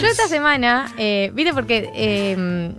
Yo esta semana, eh, viste, porque eh,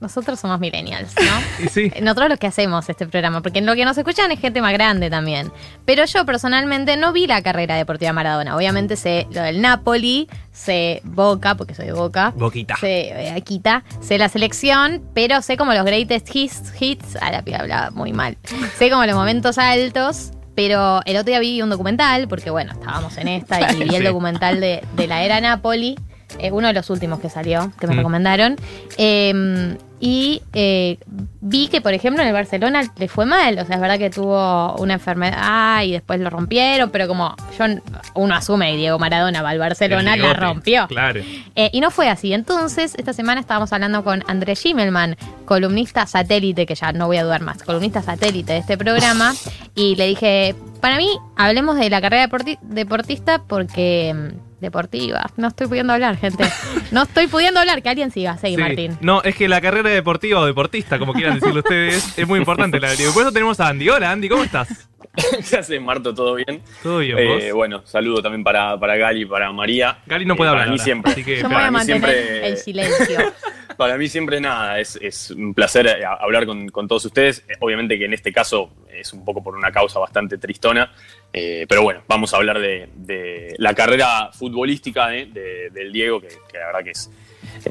nosotros somos millennials, ¿no? Y sí. Nosotros los que hacemos este programa, porque lo que nos escuchan es gente más grande también. Pero yo personalmente no vi la carrera deportiva Maradona. Obviamente sé lo del Napoli, sé Boca, porque soy de Boca. Boquita. Sé eh, Aquita, sé la selección, pero sé como los greatest hits, hits, a la piba hablaba muy mal. Sé como los momentos altos, pero el otro día vi un documental, porque bueno, estábamos en esta y vi el documental de, de la era Napoli, eh, uno de los últimos que salió, que me Mm. recomendaron. Eh, y eh, vi que, por ejemplo, en el Barcelona le fue mal. O sea, es verdad que tuvo una enfermedad y después lo rompieron, pero como yo uno asume que Diego Maradona va al Barcelona, El la bigote, rompió. Claro. Eh, y no fue así. Entonces, esta semana estábamos hablando con Andrés Schimmelman, columnista satélite, que ya no voy a dudar más, columnista satélite de este programa. y le dije, para mí, hablemos de la carrera deporti- deportista porque... mm, Deportiva. No estoy pudiendo hablar, gente. No estoy pudiendo hablar. Que alguien siga. Seguí, Sí. Martín. No, es que la carrera deportiva o deportista, como quieran decirlo ustedes, es muy importante. La y por eso tenemos a Andy. Hola, Andy, ¿cómo estás? ¿Qué haces, Marto? ¿Todo bien? ¿Todo bien, Eh, vos? bueno, saludo también para, para Gali y para María. Gali no puede Eh, hablar. Para mí siempre. Así que, Yo me voy para a mí mantener siempre- el silencio. Para mí siempre nada, es, es un placer eh, hablar con, con todos ustedes. Eh, Obviamente que en este caso es un poco por una causa bastante tristona, eh, pero bueno, vamos a hablar de, de la carrera futbolística de- de- del Diego, que, que la verdad que es...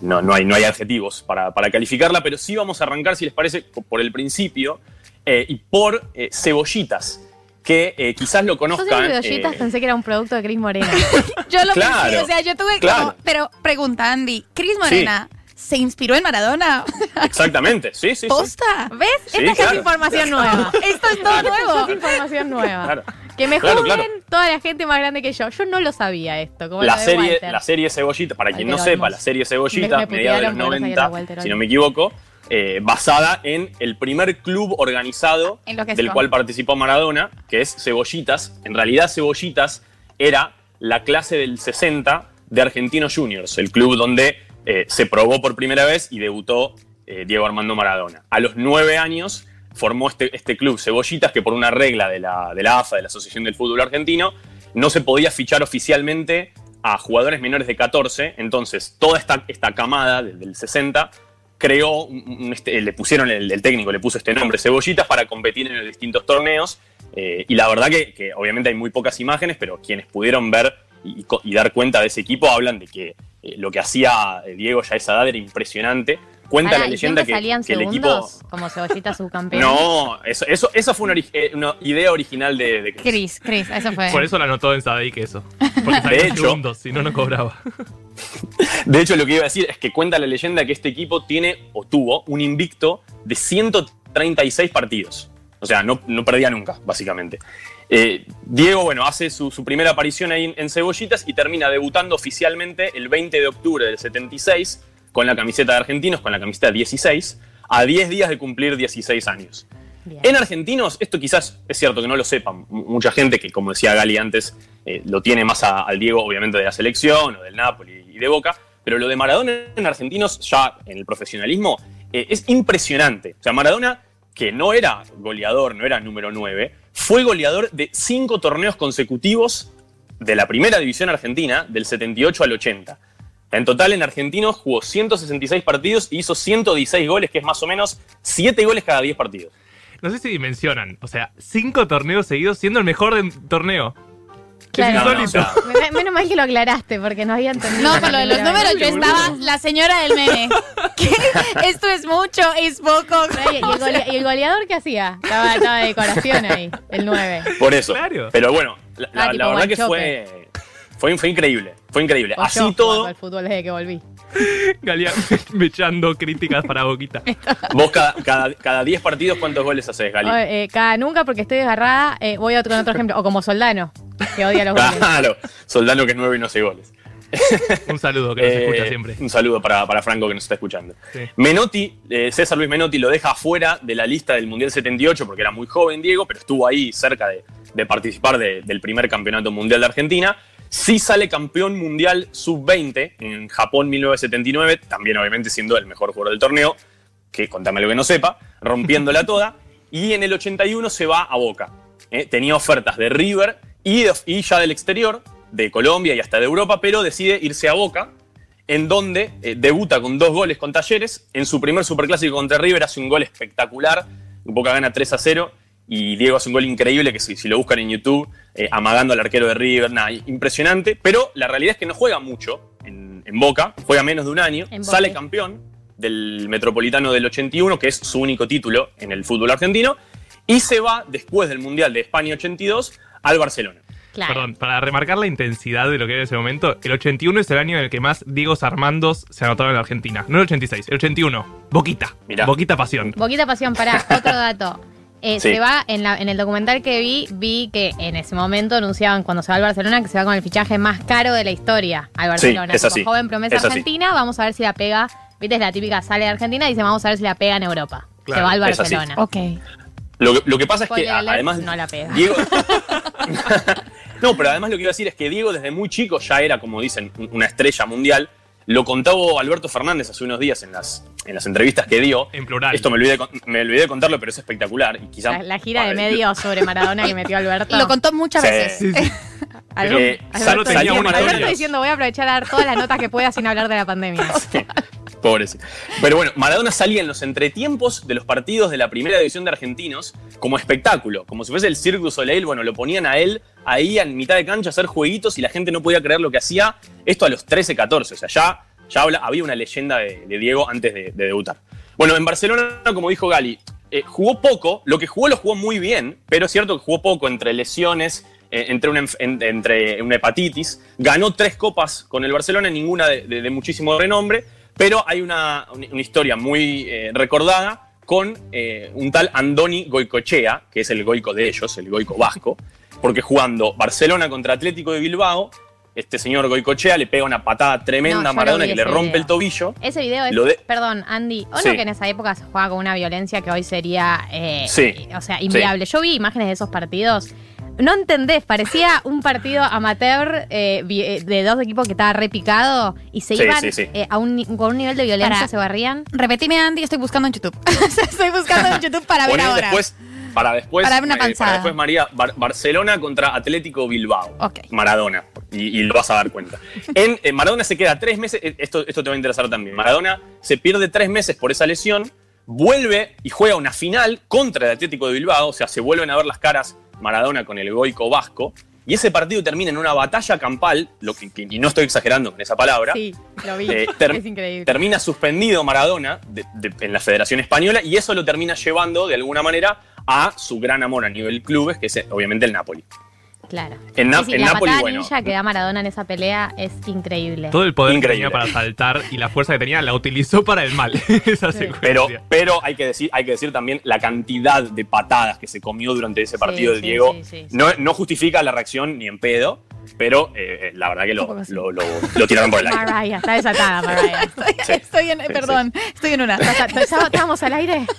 No, no, hay, no hay adjetivos para, para calificarla, pero sí vamos a arrancar, si les parece, por el principio eh, y por eh, Cebollitas, que eh, quizás lo Yo conozcan. eh, pensé que era un producto de Cris Morena. Yo lo Claro, pensé, o sea, yo tuve claro. como, pero pregunta Andy, Cris Morena, ¿se inspiró en Maradona? Exactamente, sí, sí. sí. ¿Posta? ¿Ves? Sí, Esta claro. es información nueva. Esto es todo nuevo. es información nueva. Que me Claro, juzguen claro. toda la gente más grande que yo. Yo no lo sabía esto. Como la serie, Walter. la serie Cebollita, para quien no sepa, la serie Cebollita, me mediados de los porque no sabía 90, de Walter si no me equivoco, eh, basada en el primer club organizado Enloquezco. del cual participó Maradona, que es Cebollitas. En realidad, Cebollitas era la clase del 60 de Argentinos Juniors, el club donde eh, se probó por primera vez y debutó eh, Diego Armando Maradona. A los nueve años formó este, este club Cebollitas que por una regla de la, de la AFA, de la Asociación del Fútbol Argentino, no se podía fichar oficialmente a jugadores menores de 14. Entonces, toda esta, esta camada desde el 60 creó, este, le pusieron, el, técnico le puso este nombre, Cebollitas, para competir en los distintos torneos. Eh, y la verdad que, obviamente hay muy pocas imágenes, pero quienes pudieron ver y, dar cuenta de ese equipo hablan de que eh, lo que hacía eh, Diego ya a esa edad era impresionante. Cuenta la ¿y leyenda que, salían que el equipo... Como cebollita subcampeón. No, eso, eso, esa fue una, ori- eh, una idea original de, de Chris. Cris, Cris, eso fue. Por eso la anotó en Sadaic eso. Porque De en hecho- segundos, si no, no cobraba. De hecho, lo que iba a decir es que cuenta la leyenda que este equipo tiene o tuvo un invicto de 136 partidos. O sea, no, no perdía nunca, básicamente. Eh, Diego, bueno, hace su, su primera aparición ahí en, en Cebollitas y termina debutando oficialmente el 20 de octubre del 76 con la camiseta de Argentinos, con la camiseta 16, a 10 días de cumplir 16 años. Bien. En argentinos, esto quizás es cierto que no lo sepan. Mucha gente que, como decía Gali antes, eh, lo tiene más a- al Diego, obviamente, de la selección o del Napoli y de Boca. Pero lo de Maradona en argentinos, ya en el profesionalismo, eh, es impresionante. O sea, Maradona, que no era goleador, no era número 9, fue goleador de cinco torneos consecutivos de la primera división argentina, del 78 al 80. En total, en argentinos jugó 166 partidos y hizo 116 goles, que es más o menos 7 goles cada 10 partidos. No sé si dimensionan. O sea, cinco torneos seguidos siendo el mejor del torneo. Claro. Es No, no, o sea, Menos mal que lo aclaraste porque no había entendido. No, con lo de los números yo estaba la señora del meme. ¿Qué? Esto es mucho, es poco. ¿Y el, golea- y el goleador qué hacía? Estaba, estaba de decoración ahí, el 9. Por eso. Claro. Pero bueno, la, la- Ah, la verdad que fue, fue, fue increíble. Fue increíble. O Así yo todo, al fútbol desde que volví. Galia me echando críticas para Boquita. vos cada, cada, cada 10 partidos, ¿cuántos goles haces, Gali? O, eh, cada nunca porque estoy desgarrada, eh, voy a otro, con otro ejemplo. O como Soldano, que odia los goles. Claro, Soldano que es 9 y no hace goles. Un saludo que nos Eh, escucha siempre. Un saludo para, para Franco que nos está escuchando. Sí. Menotti, eh, César Luis Menotti lo deja fuera de la lista del Mundial 78 porque era muy joven Diego, pero estuvo ahí cerca de, de participar de- del primer campeonato mundial de Argentina. Sí sale campeón mundial sub-20 en Japón 1979, también obviamente siendo el mejor jugador del torneo, que contame lo que no sepa, rompiéndola toda. Y en el 81 se va a Boca. ¿eh? Tenía ofertas de River y, de- y ya del exterior, de Colombia y hasta de Europa, pero decide irse a Boca. en donde eh, debuta con dos goles con Talleres. En su primer superclásico contra River hace un gol espectacular. Boca gana 3 a 0 y Diego hace un gol increíble que si, si lo buscan en YouTube, eh, amagando al arquero de River, nada, impresionante. Pero la realidad es que no juega mucho en, en Boca, juega menos de un año, sale campeón del Metropolitano del 81, que es su único título en el fútbol argentino, y se va después del Mundial de España 82 al Barcelona. Claro. Perdón, para remarcar la intensidad de lo que era ese momento, el 81 es el año en el que más Diego Armandos se anotaron en la Argentina. No el 86, el 81. Boquita. Mirá. Boquita pasión. Boquita pasión, para otro dato. Eh, Sí. Se va, en, la- en el documental que vi, vi que en ese momento anunciaban cuando se va al Barcelona que se va con el fichaje más caro de la historia al Barcelona. es Tipo, así, joven promesa es así. argentina, vamos a ver si la pega. Viste, es la típica sale de Argentina y dice vamos a ver si la pega en Europa. Claro, se va al es así. Barcelona. Ok. Lo que, lo que pasa es que alert, además no la pega. Diego No, pero además lo que iba a decir es que Diego desde muy chico ya era, como dicen, un- una estrella mundial. Lo contaba Alberto Fernández hace unos días en las, en las entrevistas que dio. En plural. Esto me olvidé, me olvidé de contarlo, pero es espectacular. Y quizá, La, la gira de Vale, medios sobre Maradona que metió Alberto. Lo contó muchas Sí. veces. Sí, sí. Alberto, Eh, Alberto Alberto diciendo voy a aprovechar a dar todas las notas que pueda sin hablar de la pandemia. Pobrecito. Pero bueno, Maradona salía en los entretiempos de los partidos de la primera división de argentinos como espectáculo, como si fuese el Cirque du Soleil. Bueno, lo ponían a él ahí en mitad de cancha a hacer jueguitos y la gente no podía creer lo que hacía. Esto a los 13, 14. O sea, ya, ya habla- había una leyenda de, Diego antes de, de debutar. Bueno, en Barcelona, como dijo Gali, eh, jugó poco. Lo que jugó lo jugó muy bien, pero es cierto que jugó poco entre lesiones. eh, Entre una, entre una hepatitis, ganó tres copas con el Barcelona, ninguna de muchísimo renombre, pero hay una, una historia muy eh, recordada con eh, un tal Andoni Goicochea, que es el goico de ellos, el goico vasco, porque jugando Barcelona contra Atlético de Bilbao, este señor Goicochea le pega una patada tremenda No, a Maradona que le rompe video. el tobillo. Ese video es, Lo de- perdón, Andy, o Sí. no que en esa época se jugaba con una violencia que hoy sería, eh, Sí. o sea, inviable. Yo vi imágenes de esos partidos. No entendés, parecía un partido amateur eh, eh, de dos equipos que estaba repicado y se Sí, iban sí, sí. eh, a un, con un nivel de violencia, Para- se barrían. Repetime, Andy, estoy buscando en YouTube. estoy buscando en YouTube para ver ahora. después, para después, Para una eh, después María, Bar- Barcelona contra Atlético Bilbao. Ok. Maradona. Y, y lo vas a dar cuenta. En, en Maradona se queda tres meses. Esto, esto te va a interesar también. Maradona se pierde tres meses por esa lesión. Vuelve y juega una final contra el Atlético de Bilbao. O sea, se vuelven a ver las caras Maradona con el Goico Vasco. Y ese partido termina en una batalla campal, lo que, y no estoy exagerando con esa palabra. Sí, lo vi. Eh, ter- es increíble. Termina suspendido Maradona de- de- en la Federación Española y eso lo termina llevando de alguna manera a su gran amor a nivel clubes, que es eh, obviamente el Napoli. Claro. En, Na- Sí, sí, en la Napoli, patada bueno. ninja que da Maradona en esa pelea es increíble. Todo el poder Increíble. que tenía para saltar y la fuerza que tenía la utilizó para el mal. Esa Sí. secuencia. Pero, pero hay, que decir, hay que decir también la cantidad de patadas que se comió durante ese partido Sí, de sí, Diego. sí, sí, sí. No, no justifica la reacción ni en pedo, pero eh, eh, la verdad que lo, lo, lo- lo tiraron por el aire. Mariah, está desatada, Mariah. Estoy, estoy en, perdón, estoy en una. ¿Estábamos al aire?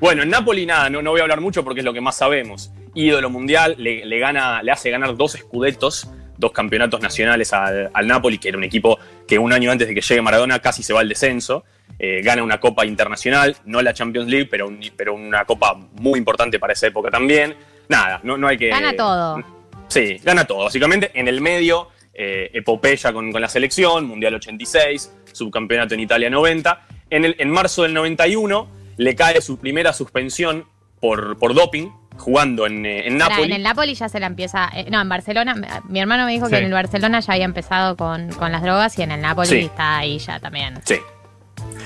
Bueno, en Napoli nada, no, no voy a hablar mucho porque es lo que más sabemos. Ídolo mundial, le, le gana, le hace ganar dos escudetos, dos campeonatos nacionales al, al Napoli, que era un equipo que un año antes de que llegue Maradona casi se va al descenso. Eh, gana una copa internacional, no la Champions League, pero, un- pero una copa muy importante para esa época también. Nada, no, no hay que. Gana todo. Sí, gana todo. Básicamente, en el medio, eh, epopeya con, con la selección, Mundial 86, subcampeonato en Italia 90. En, el, en marzo del 91 le cae su primera suspensión por, por doping, jugando en, eh, en Napoli. en el Napoli ya se la empieza. eh, no, en Barcelona. Mi hermano me dijo que en el Barcelona ya había empezado con, con las drogas y en el Napoli Sí. está ahí ya también. Sí.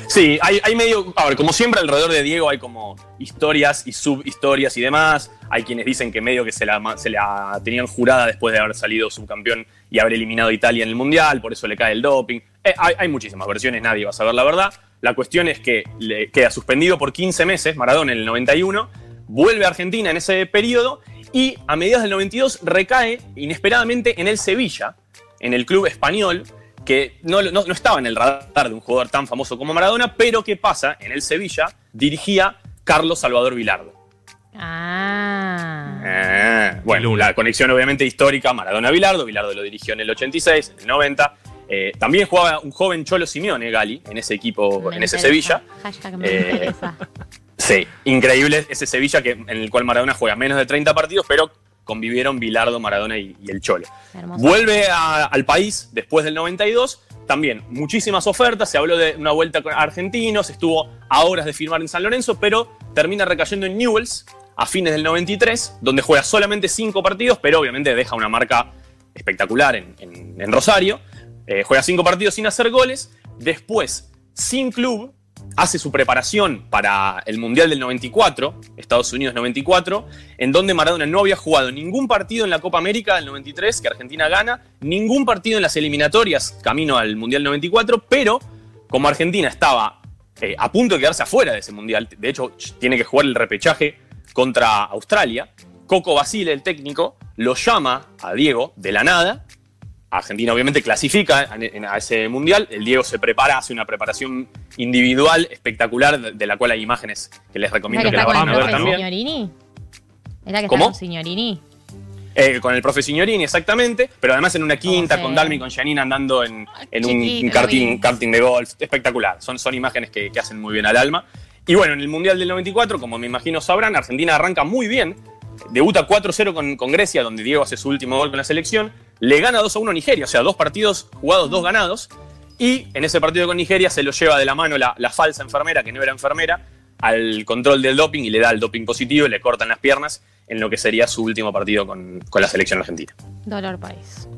Sí, hay, hay medio. A ver, como siempre, alrededor de Diego hay como historias y subhistorias y demás. Hay quienes dicen que medio que se la, se la tenían jurada después de haber salido subcampeón y haber eliminado a Italia en el mundial, por eso le cae el doping. Eh, hay, hay muchísimas versiones, nadie va a saber la verdad. La cuestión es que le queda suspendido por 15 meses, Maradona en el 91, vuelve a Argentina en ese periodo y a mediados del 92 recae inesperadamente en el Sevilla, en el club español, que no, no- no estaba en el radar de un jugador tan famoso como Maradona, pero ¿qué pasa? En el Sevilla dirigía Carlos Salvador Vilardo. Ah. Ah, bueno, la conexión obviamente histórica, Maradona-Vilardo, Vilardo lo dirigió en el 86, en el 90. Eh, también jugaba un joven Cholo Simeone, Gali, en ese equipo, Me en ese interesa. Sevilla. Hashtag me Eh, interesa. Sí, increíble ese Sevilla que, en el cual Maradona juega menos de 30 partidos, pero convivieron Bilardo, Maradona y, y el Cholo. Hermoso. Vuelve a- al país después del 92. También muchísimas ofertas. Se habló de una vuelta con argentinos. Estuvo a horas de firmar en San Lorenzo, pero termina recayendo en Newells a fines del 93, donde juega solamente cinco partidos, pero obviamente deja una marca espectacular en, en- en Rosario. Eh, juega cinco partidos sin hacer goles. Después, sin club, hace su preparación para el Mundial del 94, Estados Unidos 94, en donde Maradona no había jugado ningún partido en la Copa América del 93, que Argentina gana, ningún partido en las eliminatorias camino al Mundial 94, pero como Argentina estaba eh, a punto de quedarse afuera de ese Mundial, de hecho tiene que jugar el repechaje contra Australia, Coco Basile, el técnico, lo llama a Diego de la nada Argentina obviamente clasifica a ese mundial. El Diego se prepara, hace una preparación individual espectacular, de, la cual hay imágenes que les ¿Era recomiendo que la vayan a ver también. Signorini? ¿Era que ¿Cómo? está con Signorini? Eh, con el profe Signorini, exactamente, pero además en una quinta, con? Dalmi, con Janine andando en, en un, karting, de golf. Espectacular. Son, son imágenes que, que hacen muy bien al alma. Y bueno, en el Mundial del 94, como me imagino sabrán, Argentina arranca muy bien. Debuta 4-0 con, Grecia, donde Diego hace su último gol con la selección. Le gana 2-1 a Nigeria, o sea, dos partidos jugados, dos ganados. Y en ese partido con Nigeria se lo lleva de la mano la, la falsa enfermera, que no era enfermera, al control del doping y le da el doping positivo y le cortan las piernas en lo que sería su último partido con, con la selección argentina. Dolor país.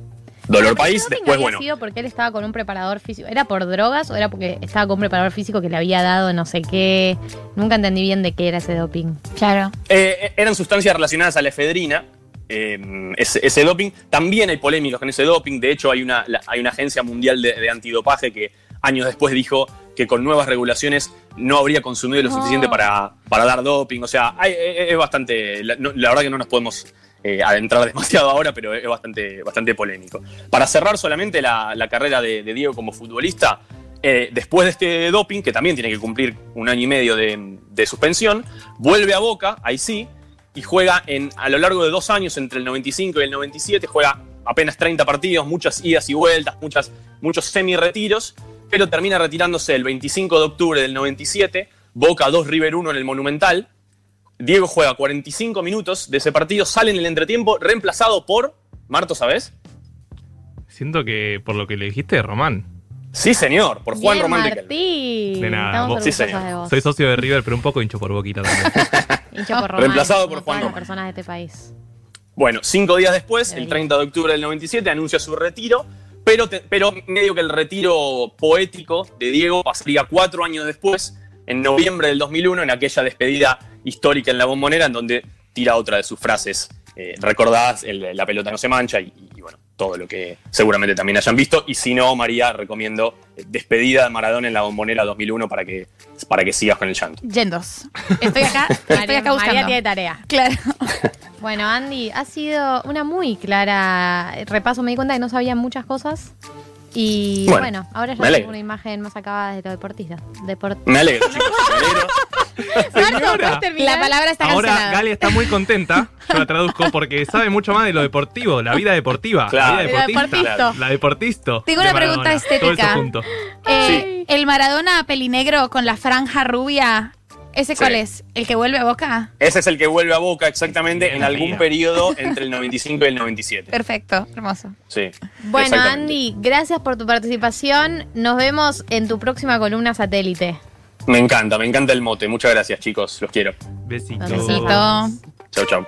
Dolor Pero país, después había bueno. sido porque él estaba con un preparador físico? ¿Era por drogas o era porque estaba con un preparador físico que le había dado no sé qué? Nunca entendí bien de qué era ese doping. Claro. Eh, eran sustancias relacionadas a la efedrina, eh, ese, ese doping. También hay polémicas con ese doping. De hecho, hay una, la- hay una agencia mundial de, de antidopaje que años después dijo que con nuevas regulaciones no habría consumido lo suficiente para, para dar doping. O sea, hay- es bastante. La, no- la verdad que no nos podemos eh, adentrar demasiado ahora, pero es bastante, bastante polémico. Para cerrar solamente la, carrera de, de Diego como futbolista, eh, después de este doping, que también tiene que cumplir un año y medio de, de suspensión, vuelve a Boca, ahí sí, y juega en, a lo largo de dos años, entre el 95 y el 97, juega apenas 30 partidos, muchas idas y vueltas, muchas, muchos semi-retiros, pero termina retirándose el 25 de octubre del 97, Boca 2, River 1 en el Monumental. Diego juega 45 minutos de ese partido, sale en el entretiempo, reemplazado por. Marto, ¿sabes? Siento que por lo que le dijiste, Román. Sí, señor, por Juan Bien, Román Riquelme. Martín. De nada, Estamos vos- sí, señor. de vos. Soy socio de River, pero un poco hincho por boquita también. Hincho por Román, Reemplazado por Juan Román. personas de este país. Bueno, cinco días después, el Debería. 30 de octubre del 97, anuncia su retiro, pero, te- pero medio que el retiro poético de Diego pasaría cuatro años después, en noviembre del 2001, en aquella despedida histórica en la bombonera, en donde tira otra de sus frases eh, recordadas, el- la pelota no se mancha, y, y, bueno, todo lo que seguramente también hayan visto. Y si no, María, recomiendo eh, Despedida de Maradona en la bombonera 2001 para que, para que sigas con el llanto. Yendos. Estoy acá, estoy María, acá buscando. María tiene tarea. Claro. Bueno, Andy, ha sido una muy clara repaso. Me di cuenta que no sabía muchas cosas. Y Bueno, bueno, ahora ya tengo una imagen más acabada de lo deportista. Deport Me alegro, chicos, me alegro. La palabra está Ahora cancelada. Gali está muy contenta, yo la traduzco, porque sabe mucho más de lo deportivo, la vida deportiva. Claro. La vida deportista. La deportisto. Tengo de una pregunta Maradona, estética. Todo eso junto. Eh, El Maradona pelinegro con la franja rubia, ¿ese Sí. cuál es? ¿El que vuelve a Boca? Ese es el que vuelve a Boca exactamente en algún periodo entre el 95 y el 97. Perfecto, hermoso. Sí. Bueno. Andy, gracias por tu participación. Nos vemos en tu próxima columna satélite. Me encanta, me encanta el mote. Muchas gracias, chicos. Los quiero. Besitos. Besito. Chau, chau.